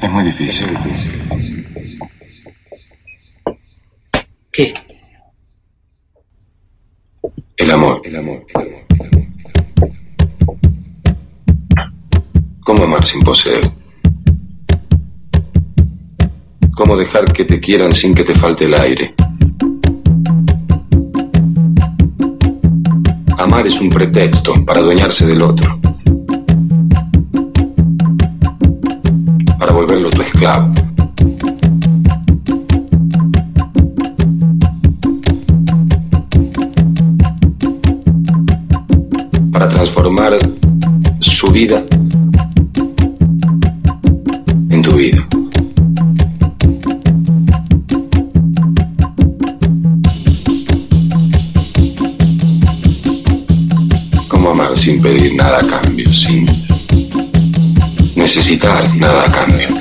Es muy difícil. ¿Qué? El amor, el amor, el amor. ¿Cómo amar sin poseer? ¿Cómo dejar que te quieran sin que te falte el aire? Amar es un pretexto para adueñarse del otro. Volverlo tu esclavo. Para transformar su vida en tu vida. ¿Cómo amar sin pedir nada a cambio, sin necesitar nada a cambio?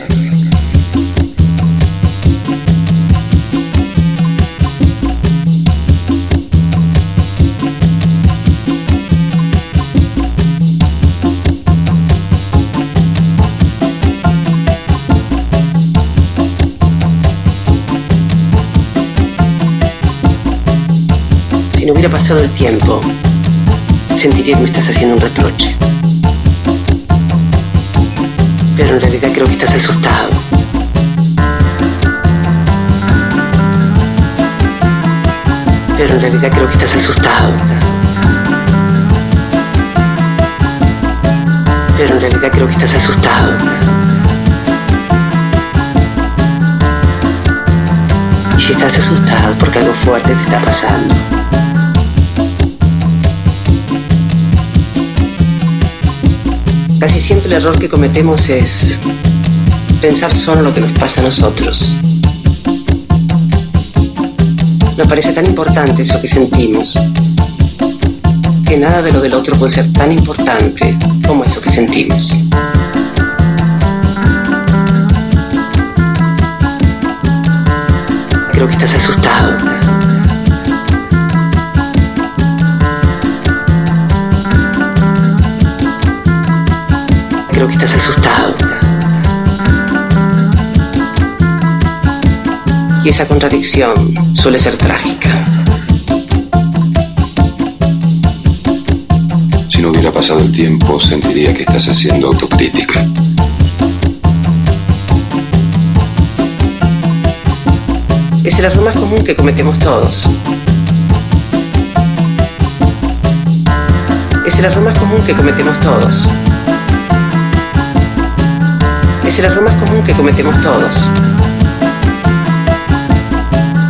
No hubiera pasado el tiempo, sentiría que me estás haciendo un reproche. Pero en realidad creo que estás asustado. Pero en realidad creo que estás asustado. Pero en realidad creo que estás asustado. Y si estás asustado porque algo fuerte te está pasando, Casi siempre el error que cometemos es pensar solo lo que nos pasa a nosotros. Nos parece tan importante eso que sentimos, que nada de lo del otro puede ser tan importante como eso que sentimos. Creo que estás asustado. Que estás asustado. Y esa contradicción suele ser trágica. Si no hubiera pasado el tiempo, sentiría que estás haciendo autocrítica. Es el error más común que cometemos todos. Es el error más común que cometemos todos. Es el error más común que cometemos todos.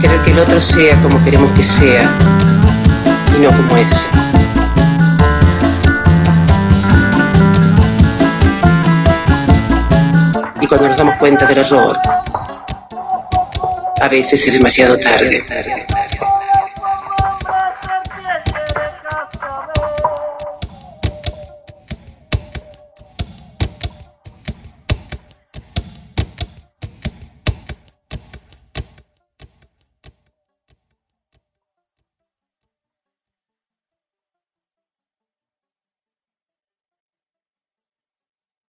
Querer que el otro sea como queremos que sea y no como es. Y cuando nos damos cuenta del error, a veces es demasiado tarde.